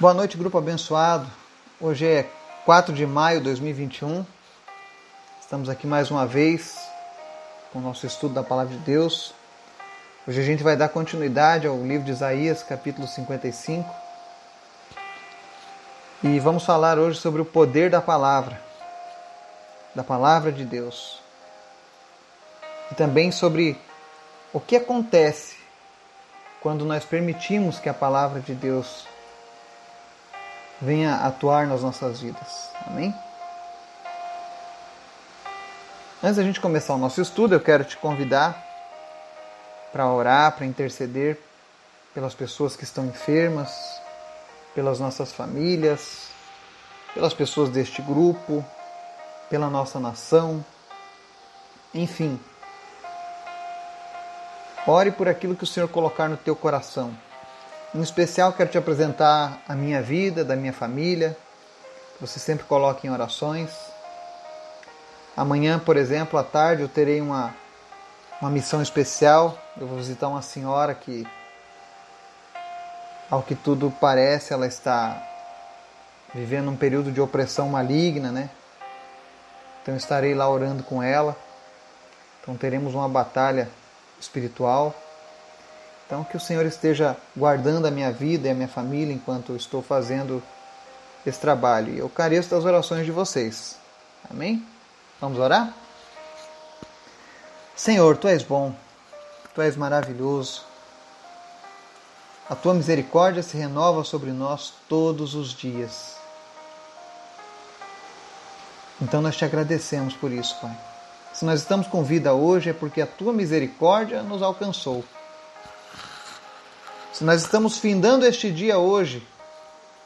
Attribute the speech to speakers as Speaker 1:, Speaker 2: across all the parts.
Speaker 1: Boa noite, grupo abençoado. Hoje é 4 de maio de 2021. Estamos aqui mais uma vez com o nosso estudo da Palavra de Deus. Hoje a gente vai dar continuidade ao livro de Isaías, capítulo 55. E vamos falar hoje sobre o poder da palavra, da palavra de Deus. E também sobre o que acontece quando nós permitimos que a palavra de Deus venha atuar nas nossas vidas. Amém? Antes da gente começar o nosso estudo, eu quero te convidar para orar, para interceder pelas pessoas que estão enfermas, pelas nossas famílias, pelas pessoas deste grupo, pela nossa nação, enfim. Ore por aquilo que o Senhor colocar no teu coração. Em especial, quero te apresentar a minha vida, da minha família, que você sempre coloque em orações. Amanhã, por exemplo, à tarde, eu terei uma, uma missão especial. Eu vou visitar uma senhora que, ao que tudo parece, ela está vivendo um período de opressão maligna, né? Então estarei lá orando com ela. Então teremos uma batalha espiritual. Então, que o Senhor esteja guardando a minha vida e a minha família enquanto eu estou fazendo esse trabalho. Eu careço das orações de vocês. Amém? Vamos orar? Senhor, tu és bom, tu és maravilhoso. A tua misericórdia se renova sobre nós todos os dias. Então nós te agradecemos por isso, Pai. Se nós estamos com vida hoje é porque a tua misericórdia nos alcançou. Se nós estamos findando este dia hoje,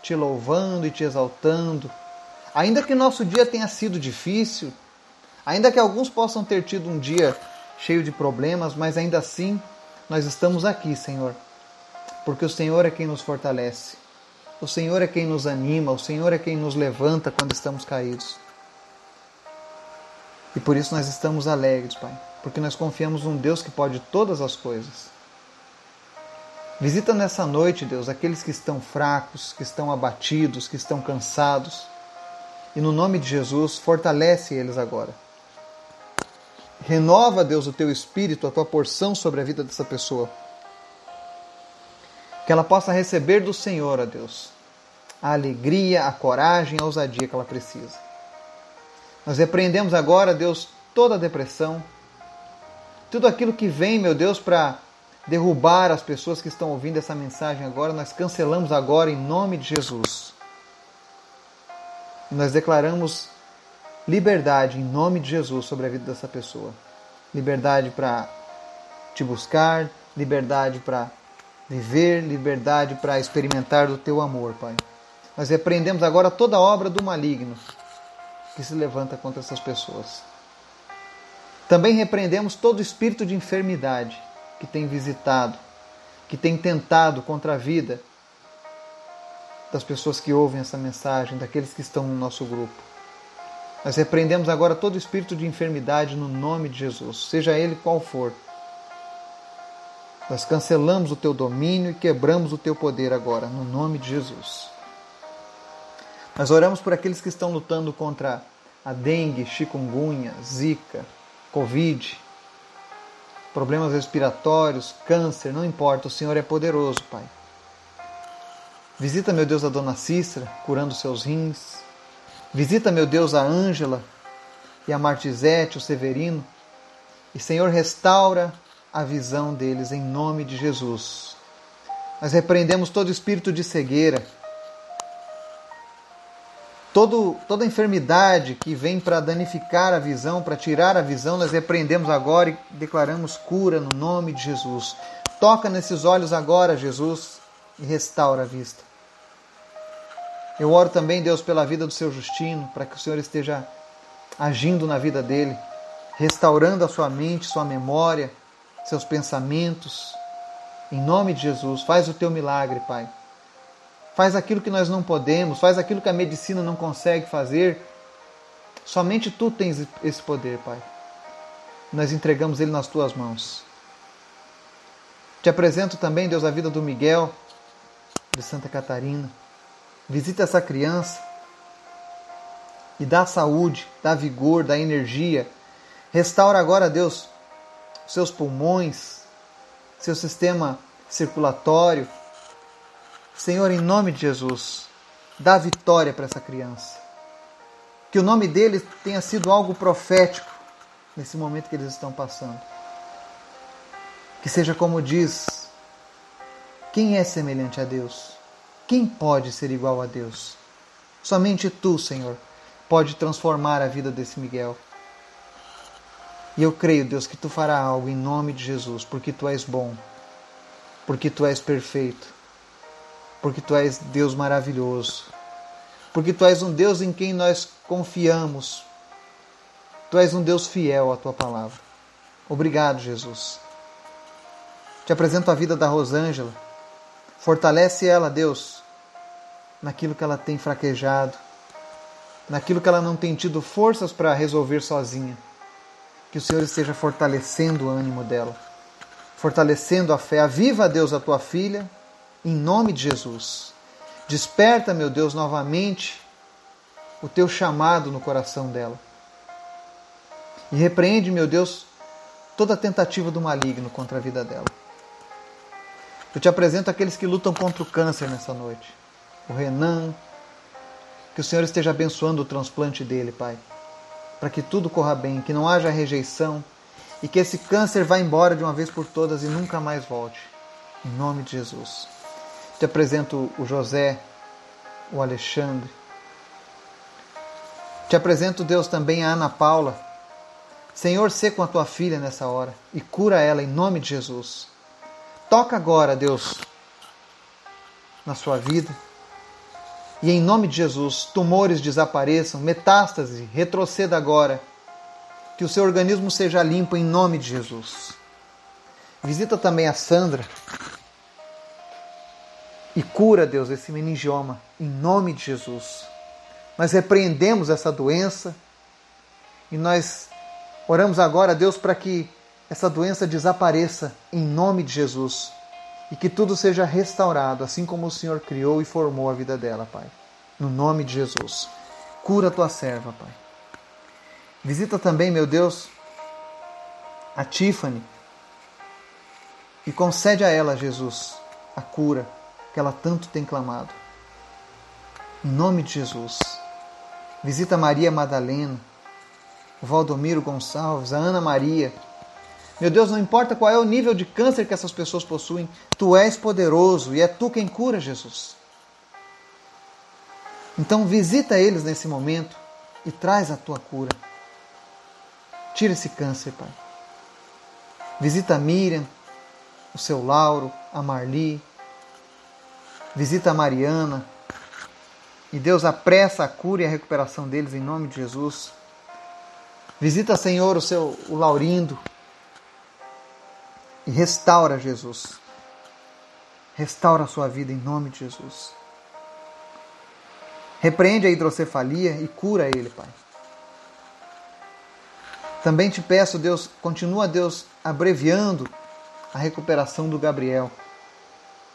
Speaker 1: te louvando e te exaltando, ainda que nosso dia tenha sido difícil, ainda que alguns possam ter tido um dia cheio de problemas, mas ainda assim nós estamos aqui, Senhor, porque o Senhor é quem nos fortalece, o Senhor é quem nos anima, o Senhor é quem nos levanta quando estamos caídos. E por isso nós estamos alegres, Pai, porque nós confiamos num Deus que pode todas as coisas. Visita nessa noite, Deus, aqueles que estão fracos, que estão abatidos, que estão cansados. E no nome de Jesus, fortalece eles agora. Renova, Deus, o teu espírito, a tua porção sobre a vida dessa pessoa. Que ela possa receber do Senhor, ó Deus, a alegria, a coragem, a ousadia que ela precisa. Nós repreendemos agora, Deus, toda a depressão, tudo aquilo que vem, meu Deus, para derrubar as pessoas que estão ouvindo essa mensagem agora, nós cancelamos agora em nome de Jesus. Nós declaramos liberdade em nome de Jesus sobre a vida dessa pessoa. Liberdade para te buscar, liberdade para viver, liberdade para experimentar do teu amor, Pai. Nós repreendemos agora toda obra do maligno que se levanta contra essas pessoas. Também repreendemos todo espírito de enfermidade que tem visitado, que tem tentado contra a vida das pessoas que ouvem essa mensagem, daqueles que estão no nosso grupo. Nós repreendemos agora todo espírito de enfermidade no nome de Jesus, seja ele qual for. Nós cancelamos o teu domínio e quebramos o teu poder agora, no nome de Jesus. Nós oramos por aqueles que estão lutando contra a dengue, chikungunya, zika, covid, problemas respiratórios, câncer, não importa, o Senhor é poderoso, Pai. Visita, meu Deus, a dona Cícera, curando seus rins. Visita, meu Deus, a Ângela e a Martizete, o Severino. E, Senhor, restaura a visão deles em nome de Jesus. Nós repreendemos todo espírito de cegueira, Todo, toda enfermidade que vem para danificar a visão, para tirar a visão, nós repreendemos agora e declaramos cura no nome de Jesus. Toca nesses olhos agora, Jesus, e restaura a vista. Eu oro também, Deus, pela vida do seu Justino, para que o Senhor esteja agindo na vida dele, restaurando a sua mente, sua memória, seus pensamentos. Em nome de Jesus, faz o teu milagre, Pai faz aquilo que nós não podemos, faz aquilo que a medicina não consegue fazer. Somente tu tens esse poder, Pai. Nós entregamos ele nas tuas mãos. Te apresento também, Deus, a vida do Miguel, de Santa Catarina. Visita essa criança e dá saúde, dá vigor, dá energia. Restaura agora, Deus, seus pulmões, seu sistema circulatório. Senhor, em nome de Jesus, dá vitória para essa criança. Que o nome deles tenha sido algo profético nesse momento que eles estão passando. Que seja como diz: quem é semelhante a Deus? Quem pode ser igual a Deus? Somente tu, Senhor, pode transformar a vida desse Miguel. E eu creio, Deus, que tu fará algo em nome de Jesus, porque tu és bom, porque tu és perfeito, porque tu és Deus maravilhoso, porque tu és um Deus em quem nós confiamos. Tu és um Deus fiel à tua palavra. Obrigado, Jesus. Te apresento a vida da Rosângela. Fortalece ela, Deus, naquilo que ela tem fraquejado, naquilo que ela não tem tido forças para resolver sozinha. Que o Senhor esteja fortalecendo o ânimo dela, fortalecendo a fé. Aviva, Deus, a tua filha, em nome de Jesus. Desperta, meu Deus, novamente o teu chamado no coração dela. E repreende, meu Deus, toda tentativa do maligno contra a vida dela. Eu te apresento aqueles que lutam contra o câncer nessa noite. O Renan, que o Senhor esteja abençoando o transplante dele, Pai. Para que tudo corra bem, que não haja rejeição e que esse câncer vá embora de uma vez por todas e nunca mais volte. Em nome de Jesus. Te apresento o José, o Alexandre. Te apresento, Deus, também a Ana Paula. Senhor, sê com a tua filha nessa hora e cura ela em nome de Jesus. Toca agora, Deus, na sua vida e em nome de Jesus, tumores desapareçam, metástase, retroceda agora. Que o seu organismo seja limpo em nome de Jesus. Visita também a Sandra e cura, Deus, esse meningioma em nome de Jesus. Nós repreendemos essa doença e nós oramos agora, Deus, para que essa doença desapareça em nome de Jesus e que tudo seja restaurado, assim como o Senhor criou e formou a vida dela, Pai. No nome de Jesus. Cura a tua serva, Pai. Visita também, meu Deus, a Tiffany e concede a ela, Jesus, a cura que ela tanto tem clamado. Em nome de Jesus. Visita Maria Madalena, o Valdomiro Gonçalves, a Ana Maria, meu Deus, não importa qual é o nível de câncer que essas pessoas possuem, tu és poderoso e é tu quem cura, Jesus. Então visita eles nesse momento e traz a tua cura. Tira esse câncer, Pai. Visita a Miriam, o seu Lauro, a Marli. Visita a Mariana. E Deus apressa a cura e a recuperação deles em nome de Jesus. Visita, Senhor, o seu o Laurindo, e restaura Jesus. Restaura a sua vida em nome de Jesus. Repreende a hidrocefalia e cura ele, Pai. Também te peço, Deus, continua, Deus, abreviando a recuperação do Gabriel.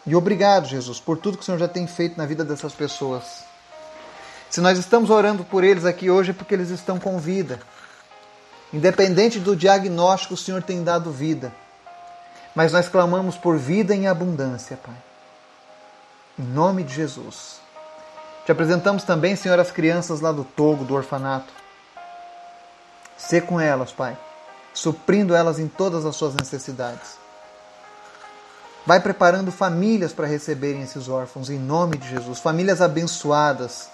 Speaker 1: E obrigado, Jesus, por tudo que o Senhor já tem feito na vida dessas pessoas. Se nós estamos orando por eles aqui hoje é porque eles estão com vida. Independente do diagnóstico, o Senhor tem dado vida mas nós clamamos por vida em abundância, Pai. Em nome de Jesus. Te apresentamos também, Senhor, as crianças lá do Togo, do orfanato. Sê com elas, Pai, suprindo elas em todas as suas necessidades. Vai preparando famílias para receberem esses órfãos, em nome de Jesus. Famílias abençoadas,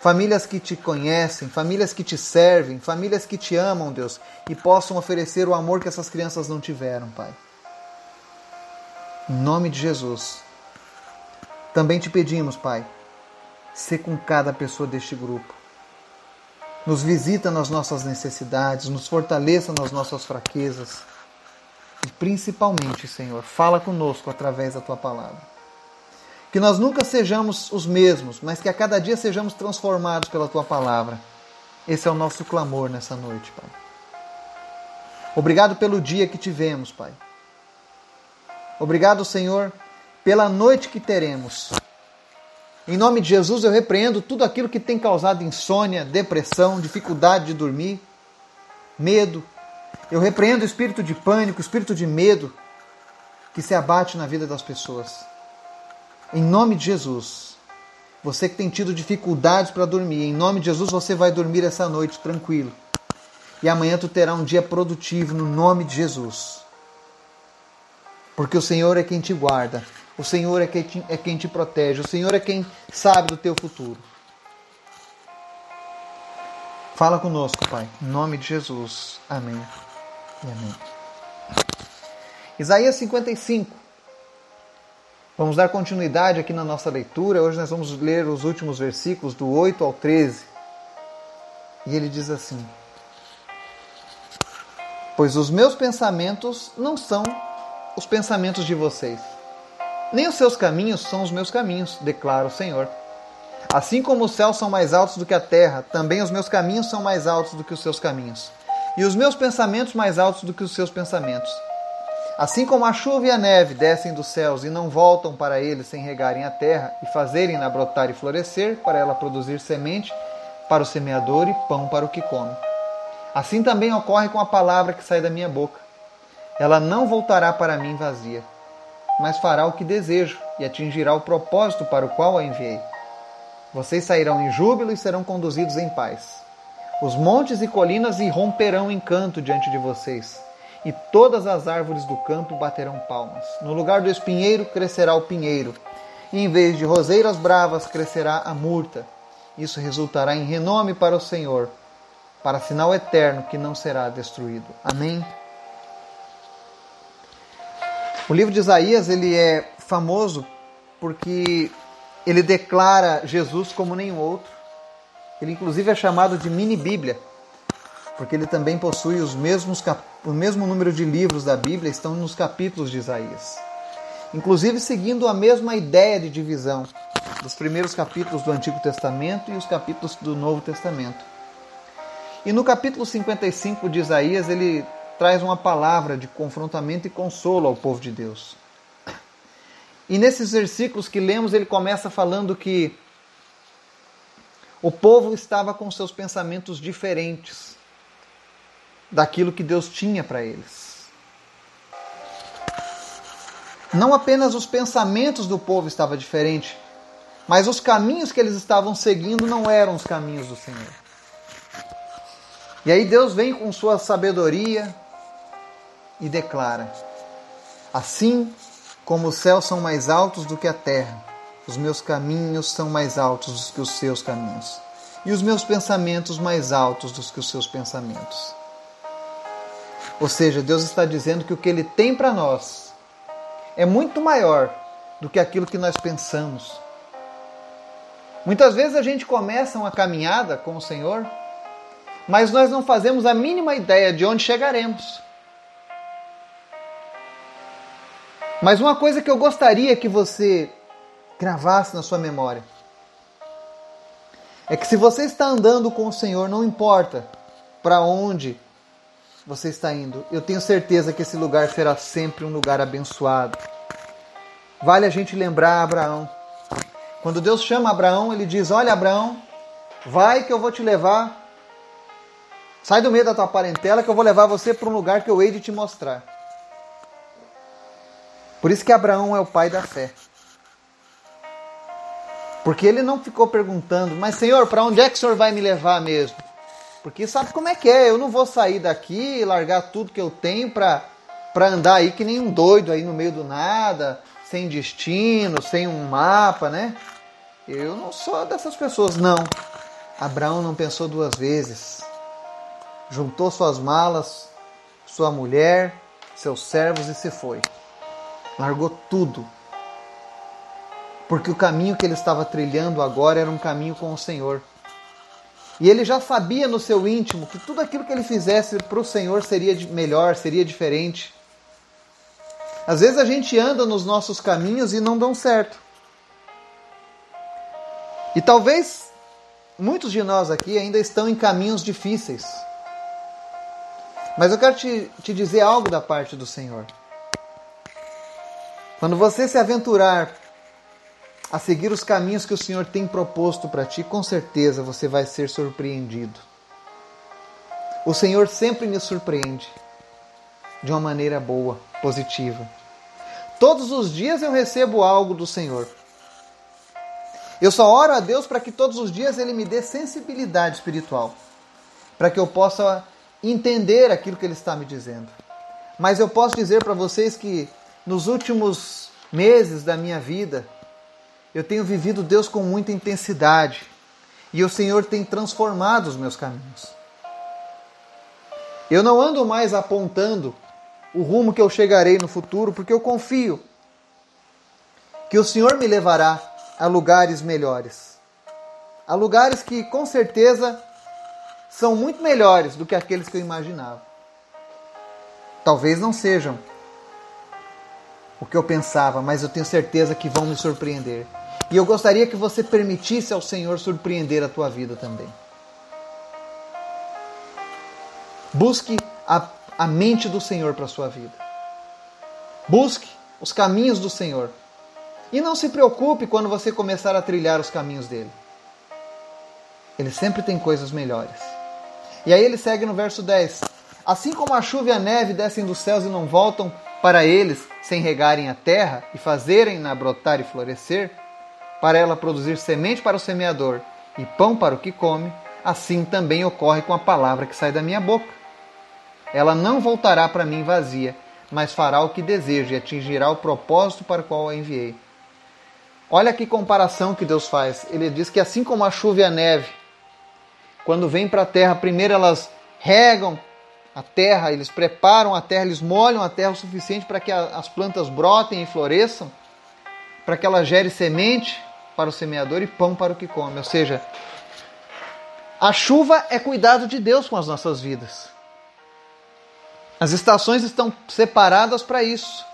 Speaker 1: famílias que te conhecem, famílias que te servem, famílias que te amam, Deus, e possam oferecer o amor que essas crianças não tiveram, Pai. Em nome de Jesus. Também te pedimos, Pai, ser com cada pessoa deste grupo. Nos visita nas nossas necessidades, nos fortaleça nas nossas fraquezas. E principalmente, Senhor, fala conosco através da tua palavra. Que nós nunca sejamos os mesmos, mas que a cada dia sejamos transformados pela tua palavra. Esse é o nosso clamor nessa noite, Pai. Obrigado pelo dia que tivemos, Pai. Obrigado, Senhor, pela noite que teremos. Em nome de Jesus, eu repreendo tudo aquilo que tem causado insônia, depressão, dificuldade de dormir, medo. Eu repreendo o espírito de pânico, o espírito de medo que se abate na vida das pessoas. Em nome de Jesus, você que tem tido dificuldades para dormir, em nome de Jesus você vai dormir essa noite tranquilo. E amanhã tu terá um dia produtivo no nome de Jesus. Porque o Senhor é quem te guarda, o Senhor é quem te, é quem te protege, o Senhor é quem sabe do teu futuro. Fala conosco, Pai, em nome de Jesus. Amém e amém. Isaías 55. Vamos dar continuidade aqui na nossa leitura. Hoje nós vamos ler os últimos versículos, do 8 ao 13. E ele diz assim: Pois os meus pensamentos não são os pensamentos de vocês, nem os seus caminhos são os meus caminhos, declara o Senhor. Assim como os céus são mais altos do que a terra, também os meus caminhos são mais altos do que os seus caminhos, e os meus pensamentos mais altos do que os seus pensamentos. Assim como a chuva e a neve descem dos céus e não voltam para eles sem regarem a terra e fazerem-na brotar e florescer, para ela produzir semente para o semeador e pão para o que come. Assim também ocorre com a palavra que sai da minha boca. Ela não voltará para mim vazia, mas fará o que desejo e atingirá o propósito para o qual a enviei. Vocês sairão em júbilo e serão conduzidos em paz. Os montes e colinas irromperão em canto diante de vocês e todas as árvores do campo baterão palmas. No lugar do espinheiro crescerá o pinheiro, e em vez de roseiras bravas crescerá a murta. Isso resultará em renome para o Senhor, para sinal eterno que não será destruído. Amém. O livro de Isaías ele é famoso porque ele declara Jesus como nenhum outro. Ele inclusive é chamado de mini Bíblia porque ele também possui os mesmos o mesmo número de livros da Bíblia estão nos capítulos de Isaías. Inclusive seguindo a mesma ideia de divisão dos primeiros capítulos do Antigo Testamento e os capítulos do Novo Testamento. E no capítulo 55 de Isaías, ele traz uma palavra de confrontamento e consolo ao povo de Deus. E nesses versículos que lemos, ele começa falando que o povo estava com seus pensamentos diferentes daquilo que Deus tinha para eles. Não apenas os pensamentos do povo estavam diferentes, mas os caminhos que eles estavam seguindo não eram os caminhos do Senhor. E aí Deus vem com sua sabedoria e declara: Assim como os céus são mais altos do que a terra, os meus caminhos são mais altos do que os seus caminhos, e os meus pensamentos mais altos do que os seus pensamentos. Ou seja, Deus está dizendo que o que Ele tem para nós é muito maior do que aquilo que nós pensamos. Muitas vezes a gente começa uma caminhada com o Senhor, mas nós não fazemos a mínima ideia de onde chegaremos. Mas uma coisa que eu gostaria que você gravasse na sua memória é que se você está andando com o Senhor, não importa para onde você está indo, eu tenho certeza que esse lugar será sempre um lugar abençoado. Vale a gente lembrar Abraão. Quando Deus chama Abraão, ele diz: Olha, Abraão, vai que eu vou te levar. Sai do meio da tua parentela que eu vou levar você para um lugar que eu hei de te mostrar. Por isso que Abraão é o pai da fé. Porque ele não ficou perguntando, mas Senhor, para onde é que o Senhor vai me levar mesmo? Porque sabe como é que é? Eu não vou sair daqui e largar tudo que eu tenho para para andar aí que nem um doido aí no meio do nada, sem destino, sem um mapa, né? Eu não sou dessas pessoas, não. Abraão não pensou duas vezes. Juntou suas malas, sua mulher, seus servos e se foi. Largou tudo. Porque o caminho que ele estava trilhando agora era um caminho com o Senhor. E ele já sabia no seu íntimo que tudo aquilo que ele fizesse para o Senhor seria melhor, seria diferente. Às vezes a gente anda nos nossos caminhos e não dão certo. E talvez muitos de nós aqui ainda estão em caminhos difíceis. Mas eu quero te, te dizer algo da parte do Senhor. Quando você se aventurar a seguir os caminhos que o Senhor tem proposto para ti, com certeza você vai ser surpreendido. O Senhor sempre me surpreende de uma maneira boa, positiva. Todos os dias eu recebo algo do Senhor. Eu só oro a Deus para que todos os dias Ele me dê sensibilidade espiritual, para que eu possa entender aquilo que Ele está me dizendo. Mas eu posso dizer para vocês que nos últimos meses da minha vida, eu tenho vivido Deus com muita intensidade e o Senhor tem transformado os meus caminhos. Eu não ando mais apontando o rumo que eu chegarei no futuro, porque eu confio que o Senhor me levará a lugares melhores. A lugares que com certeza são muito melhores do que aqueles que eu imaginava. Talvez não sejam o que eu pensava, mas eu tenho certeza que vão me surpreender. E eu gostaria que você permitisse ao Senhor surpreender a tua vida também. Busque a, a mente do Senhor para a sua vida. Busque os caminhos do Senhor. E não se preocupe quando você começar a trilhar os caminhos dele. Ele sempre tem coisas melhores. E aí ele segue no verso 10. Assim como a chuva e a neve descem dos céus e não voltam para eles sem regarem a terra e fazerem-na brotar e florescer, para ela produzir semente para o semeador e pão para o que come, assim também ocorre com a palavra que sai da minha boca. Ela não voltará para mim vazia, mas fará o que deseja e atingirá o propósito para o qual a enviei. Olha que comparação que Deus faz. Ele diz que assim como a chuva e a neve, quando vêm para a terra, primeiro elas regam a terra, eles preparam a terra, eles molham a terra o suficiente para que as plantas brotem e floresçam, para que ela gere semente, para o semeador e pão para o que come. Ou seja, a chuva é cuidado de Deus com as nossas vidas. As estações estão separadas para isso.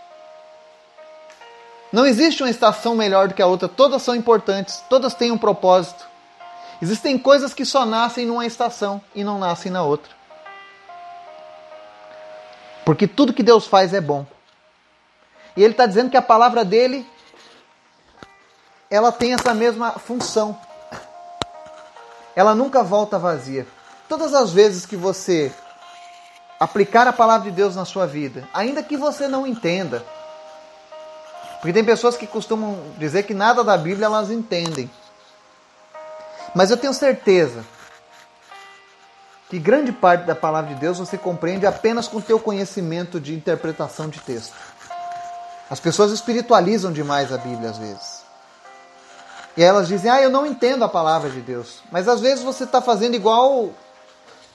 Speaker 1: Não existe uma estação melhor do que a outra, todas são importantes, todas têm um propósito. Existem coisas que só nascem numa estação e não nascem na outra. Porque tudo que Deus faz é bom. E Ele está dizendo que a palavra dele ela tem essa mesma função. Ela nunca volta vazia. Todas as vezes que você aplicar a palavra de Deus na sua vida, ainda que você não entenda, porque tem pessoas que costumam dizer que nada da Bíblia elas entendem. Mas eu tenho certeza que grande parte da palavra de Deus você compreende apenas com teu conhecimento de interpretação de texto. As pessoas espiritualizam demais a Bíblia às vezes. E elas dizem, ah, eu não entendo a palavra de Deus. Mas às vezes você está fazendo igual.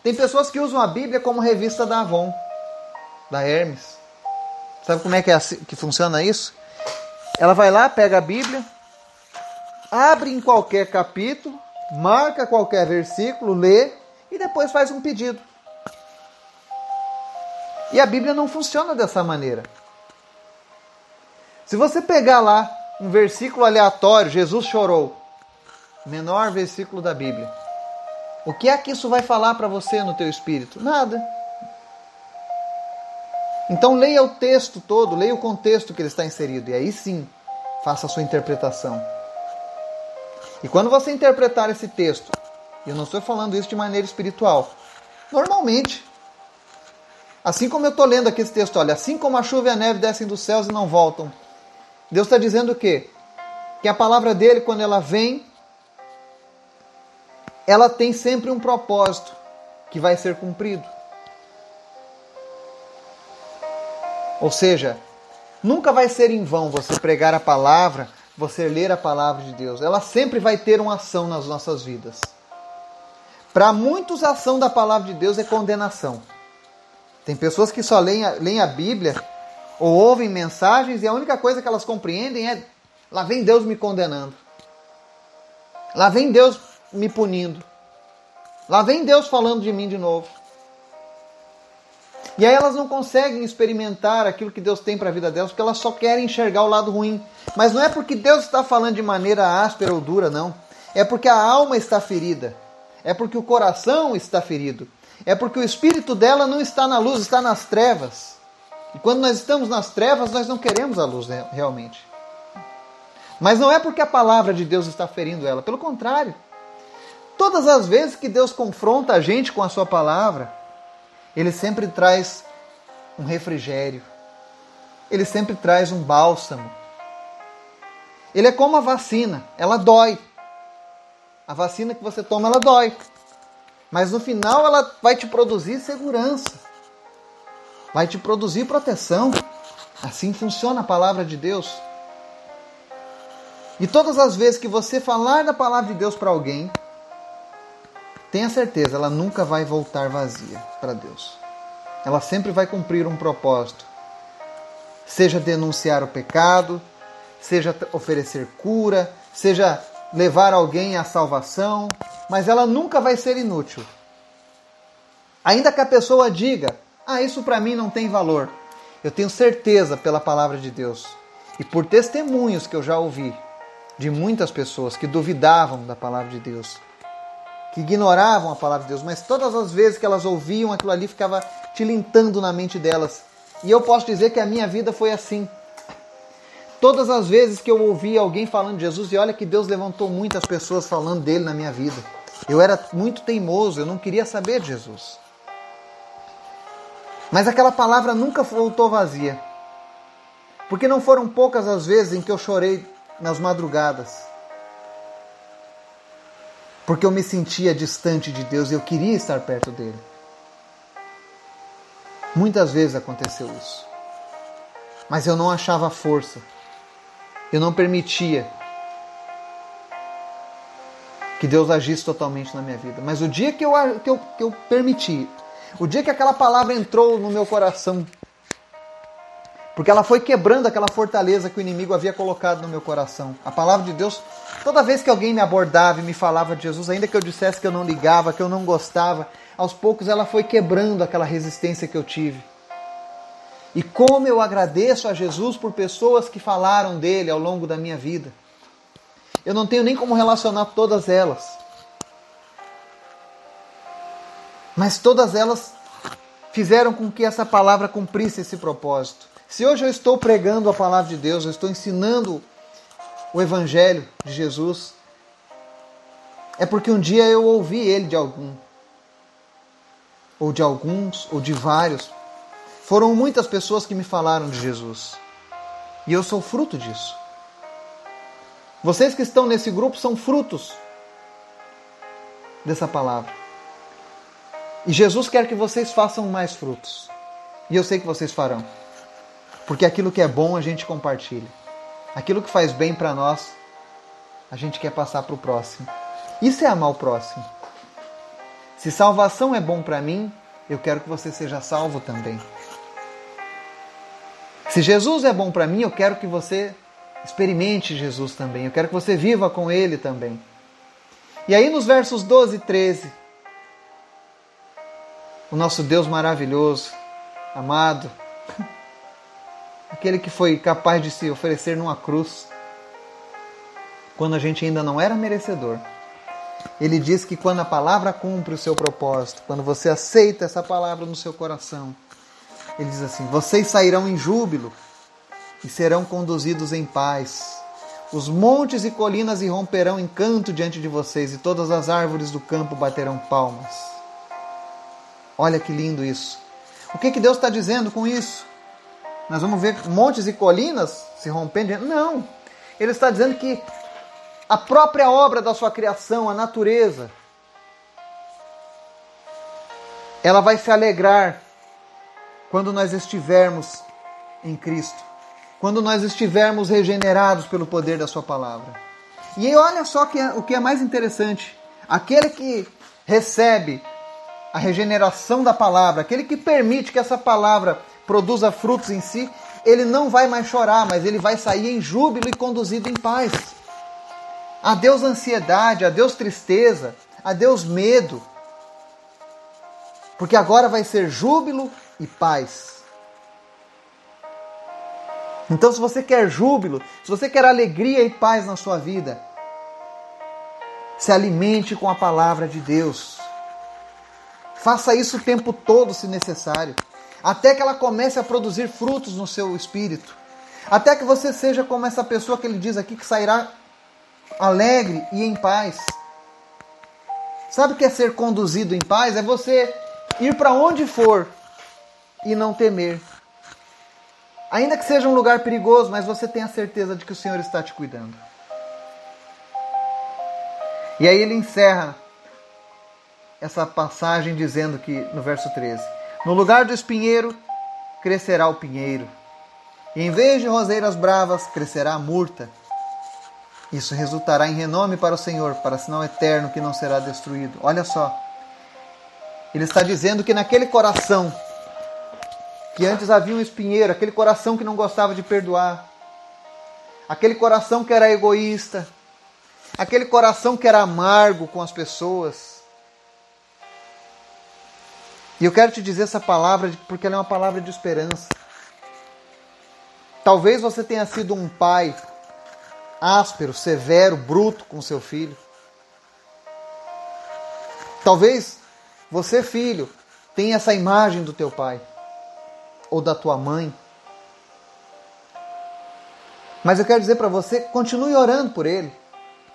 Speaker 1: Tem pessoas que usam a Bíblia como revista da Avon, da Hermes. Sabe como é que, é assim, que funciona isso? Ela vai lá, pega a Bíblia, abre em qualquer capítulo, marca qualquer versículo, lê e depois faz um pedido. E a Bíblia não funciona dessa maneira. Se você pegar lá um versículo aleatório, Jesus chorou. Menor versículo da Bíblia. O que é que isso vai falar para você no teu espírito? Nada. Então leia o texto todo, leia o contexto que ele está inserido e aí sim, faça a sua interpretação. E quando você interpretar esse texto, eu não estou falando isso de maneira espiritual, normalmente, assim como eu estou lendo aqui esse texto, olha, assim como a chuva e a neve descem dos céus e não voltam, Deus está dizendo o quê? Que a palavra dele, quando ela vem, ela tem sempre um propósito que vai ser cumprido. Ou seja, nunca vai ser em vão você pregar a palavra, você ler a palavra de Deus. Ela sempre vai ter uma ação nas nossas vidas. Para muitos, a ação da palavra de Deus é condenação. Tem pessoas que só leem a, leem a Bíblia ou ouvem mensagens e a única coisa que elas compreendem é: lá vem Deus me condenando. Lá vem Deus me punindo. Lá vem Deus falando de mim de novo. E aí elas não conseguem experimentar aquilo que Deus tem para a vida delas, porque elas só querem enxergar o lado ruim. Mas não é porque Deus está falando de maneira áspera ou dura, não. É porque a alma está ferida. É porque o coração está ferido. É porque o espírito dela não está na luz, está nas trevas. E quando nós estamos nas trevas, nós não queremos a luz realmente. Mas não é porque a palavra de Deus está ferindo ela, pelo contrário. Todas as vezes que Deus confronta a gente com a sua palavra, ele sempre traz um refrigério. Ele sempre traz um bálsamo. Ele é como a vacina, ela dói. A vacina que você toma, ela dói. Mas no final ela vai te produzir segurança. Vai te produzir proteção. Assim funciona a palavra de Deus. E todas as vezes que você falar da palavra de Deus para alguém, tenha certeza, ela nunca vai voltar vazia para Deus. Ela sempre vai cumprir um propósito. Seja denunciar o pecado, seja oferecer cura, seja levar alguém à salvação, mas ela nunca vai ser inútil. Ainda que a pessoa diga: "Ah, isso para mim não tem valor". Eu tenho certeza pela palavra de Deus e por testemunhos que eu já ouvi de muitas pessoas que duvidavam da palavra de Deus, que ignoravam a palavra de Deus, mas todas as vezes que elas ouviam aquilo ali ficava tilintando na mente delas. E eu posso dizer que a minha vida foi assim. Todas as vezes que eu ouvi alguém falando de Jesus, e olha que Deus levantou muitas pessoas falando dele na minha vida. Eu era muito teimoso, eu não queria saber de Jesus. Mas aquela palavra nunca voltou vazia. Porque não foram poucas as vezes em que eu chorei nas madrugadas. Porque eu me sentia distante de Deus e eu queria estar perto dele. Muitas vezes aconteceu isso. Mas eu não achava força eu não permitia que Deus agisse totalmente na minha vida. Mas o dia que eu, que eu, que eu permiti, o dia que aquela palavra entrou no meu coração, porque ela foi quebrando aquela fortaleza que o inimigo havia colocado no meu coração. A palavra de Deus, toda vez que alguém me abordava e me falava de Jesus, ainda que eu dissesse que eu não ligava, que eu não gostava, aos poucos ela foi quebrando aquela resistência que eu tive. E como eu agradeço a Jesus por pessoas que falaram dele ao longo da minha vida. Eu não tenho nem como relacionar todas elas. Mas todas elas fizeram com que essa palavra cumprisse esse propósito. Se hoje eu estou pregando a palavra de Deus, eu estou ensinando o evangelho de Jesus, é porque um dia eu ouvi ele de algum, ou de alguns, ou de vários, foram muitas pessoas que me falaram de Jesus. E eu sou fruto disso. Vocês que estão nesse grupo são frutos dessa palavra. E Jesus quer que vocês façam mais frutos. E eu sei que vocês farão. Porque aquilo que é bom a gente compartilha. Aquilo que faz bem para nós, a gente quer passar para o próximo. Isso é amar o próximo. Se salvação é bom para mim, eu quero que você seja salvo também. Se Jesus é bom para mim, eu quero que você experimente Jesus também. Eu quero que você viva com Ele também. E aí, nos versos 12 e 13, o nosso Deus maravilhoso, amado, aquele que foi capaz de se oferecer numa cruz, quando a gente ainda não era merecedor. Ele diz que quando a palavra cumpre o seu propósito, quando você aceita essa palavra no seu coração, ele diz assim: Vocês sairão em júbilo e serão conduzidos em paz. Os montes e colinas irromperão em canto diante de vocês, e todas as árvores do campo baterão palmas. Olha que lindo isso. O que, que Deus está dizendo com isso? Nós vamos ver montes e colinas se rompendo? Não. Ele está dizendo que a própria obra da sua criação, a natureza, ela vai se alegrar quando nós estivermos em Cristo, quando nós estivermos regenerados pelo poder da Sua palavra. E olha só que é, o que é mais interessante: aquele que recebe a regeneração da palavra, aquele que permite que essa palavra produza frutos em si, ele não vai mais chorar, mas ele vai sair em júbilo e conduzido em paz. Adeus ansiedade, adeus tristeza, adeus medo. Porque agora vai ser júbilo e paz. Então, se você quer júbilo, se você quer alegria e paz na sua vida, se alimente com a palavra de Deus. Faça isso o tempo todo, se necessário, até que ela comece a produzir frutos no seu espírito. Até que você seja como essa pessoa que ele diz aqui que sairá alegre e em paz. Sabe o que é ser conduzido em paz? É você ir para onde for e não temer. Ainda que seja um lugar perigoso, mas você tem a certeza de que o Senhor está te cuidando. E aí ele encerra essa passagem dizendo que no verso 13: No lugar do espinheiro crescerá o pinheiro, e em vez de roseiras bravas crescerá a murta. Isso resultará em renome para o Senhor, para sinal eterno que não será destruído. Olha só. Ele está dizendo que naquele coração que antes havia um espinheiro, aquele coração que não gostava de perdoar, aquele coração que era egoísta, aquele coração que era amargo com as pessoas. E eu quero te dizer essa palavra porque ela é uma palavra de esperança. Talvez você tenha sido um pai áspero, severo, bruto com seu filho. Talvez você, filho, tenha essa imagem do teu pai ou da tua mãe. Mas eu quero dizer para você, continue orando por ele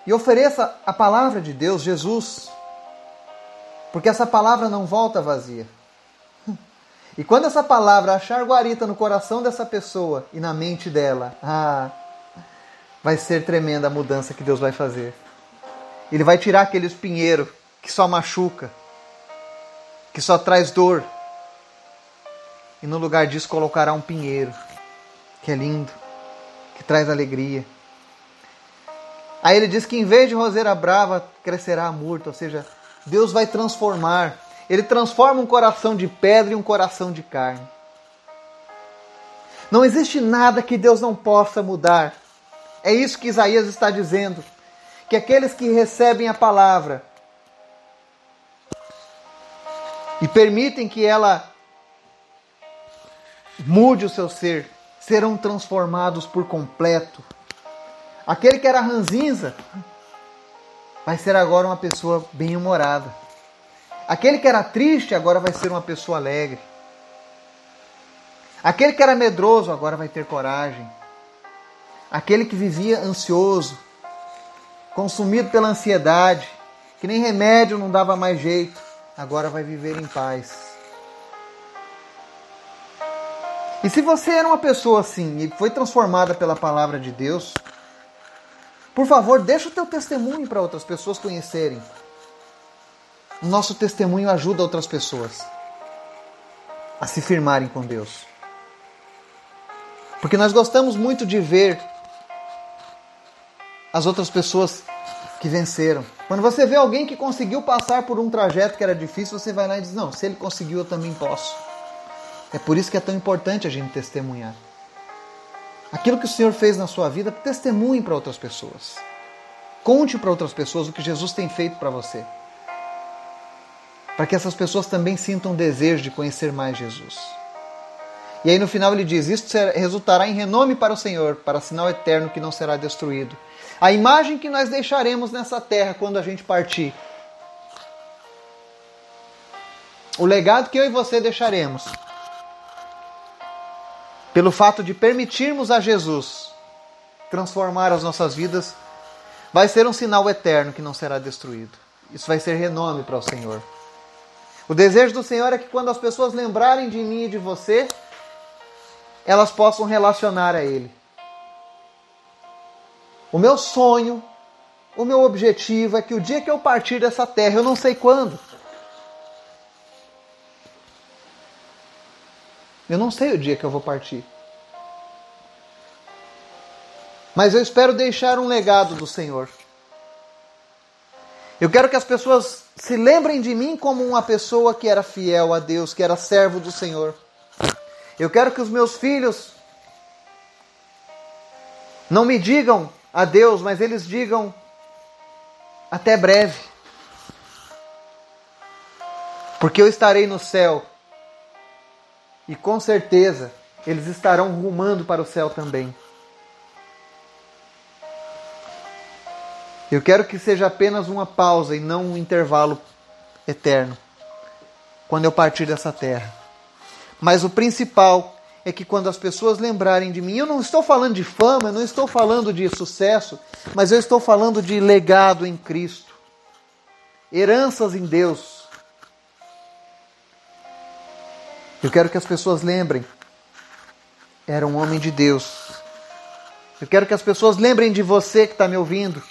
Speaker 1: e ofereça a palavra de Deus, Jesus, porque essa palavra não volta vazia. E quando essa palavra achar guarita no coração dessa pessoa e na mente dela, ah, vai ser tremenda a mudança que Deus vai fazer. Ele vai tirar aquele espinheiro que só machuca, que só traz dor, e no lugar disso colocará um pinheiro, que é lindo, que traz alegria. Aí ele diz que em vez de roseira brava crescerá a murta, ou seja, Deus vai transformar. Ele transforma um coração de pedra em um coração de carne. Não existe nada que Deus não possa mudar. É isso que Isaías está dizendo. Que aqueles que recebem a palavra e permitem que ela mude o seu ser, serão transformados por completo. Aquele que era ranzinza vai ser agora uma pessoa bem-humorada. Aquele que era triste agora vai ser uma pessoa alegre. Aquele que era medroso agora vai ter coragem. Aquele que vivia ansioso, consumido pela ansiedade, que nem remédio não dava mais jeito, agora vai viver em paz. E se você era uma pessoa assim e foi transformada pela palavra de Deus, por favor, deixa o teu testemunho para outras pessoas conhecerem. O nosso testemunho ajuda outras pessoas a se firmarem com Deus. Porque nós gostamos muito de ver as outras pessoas que venceram. Quando você vê alguém que conseguiu passar por um trajeto que era difícil, você vai lá e diz: Não, se ele conseguiu, eu também posso. É por isso que é tão importante a gente testemunhar. Aquilo que o Senhor fez na sua vida, testemunhe para outras pessoas. Conte para outras pessoas o que Jesus tem feito para você. Para que essas pessoas também sintam desejo de conhecer mais Jesus. E aí no final ele diz: Isto resultará em renome para o Senhor, para sinal eterno que não será destruído. A imagem que nós deixaremos nessa terra quando a gente partir. O legado que eu e você deixaremos pelo fato de permitirmos a Jesus transformar as nossas vidas, vai ser um sinal eterno que não será destruído. Isso vai ser renome para o Senhor. O desejo do Senhor é que quando as pessoas lembrarem de mim e de você, elas possam relacionar a Ele. O meu sonho, o meu objetivo é que o dia que eu partir dessa terra, eu não sei quando, Eu não sei o dia que eu vou partir. Mas eu espero deixar um legado do Senhor. Eu quero que as pessoas se lembrem de mim como uma pessoa que era fiel a Deus, que era servo do Senhor. Eu quero que os meus filhos não me digam adeus, mas eles digam até breve. Porque eu estarei no céu e com certeza eles estarão rumando para o céu também. Eu quero que seja apenas uma pausa e não um intervalo eterno quando eu partir dessa terra. Mas o principal é que quando as pessoas lembrarem de mim, eu não estou falando de fama, eu não estou falando de sucesso, mas eu estou falando de legado em Cristo, heranças em Deus. Eu quero que as pessoas lembrem, era um homem de Deus. Eu quero que as pessoas lembrem de você que está me ouvindo.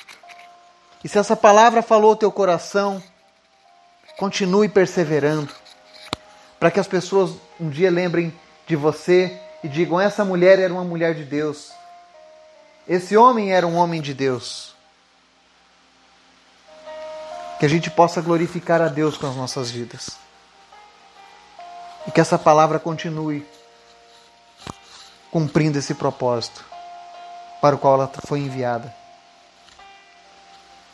Speaker 1: E se essa palavra falou o teu coração, continue perseverando, para que as pessoas um dia lembrem de você e digam: essa mulher era uma mulher de Deus, esse homem era um homem de Deus. Que a gente possa glorificar a Deus com as nossas vidas. Que essa palavra continue cumprindo esse propósito para o qual ela foi enviada.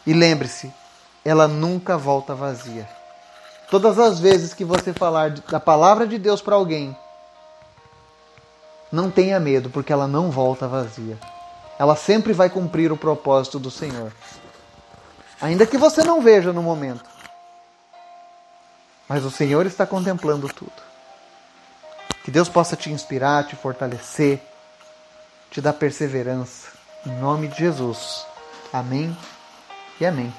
Speaker 1: E lembre-se, ela nunca volta vazia. Todas as vezes que você falar da palavra de Deus para alguém, não tenha medo, porque ela não volta vazia. Ela sempre vai cumprir o propósito do Senhor. Ainda que você não veja no momento. Mas o Senhor está contemplando tudo. Que Deus possa te inspirar, te fortalecer, te dar perseverança. Em nome de Jesus. Amém e amém.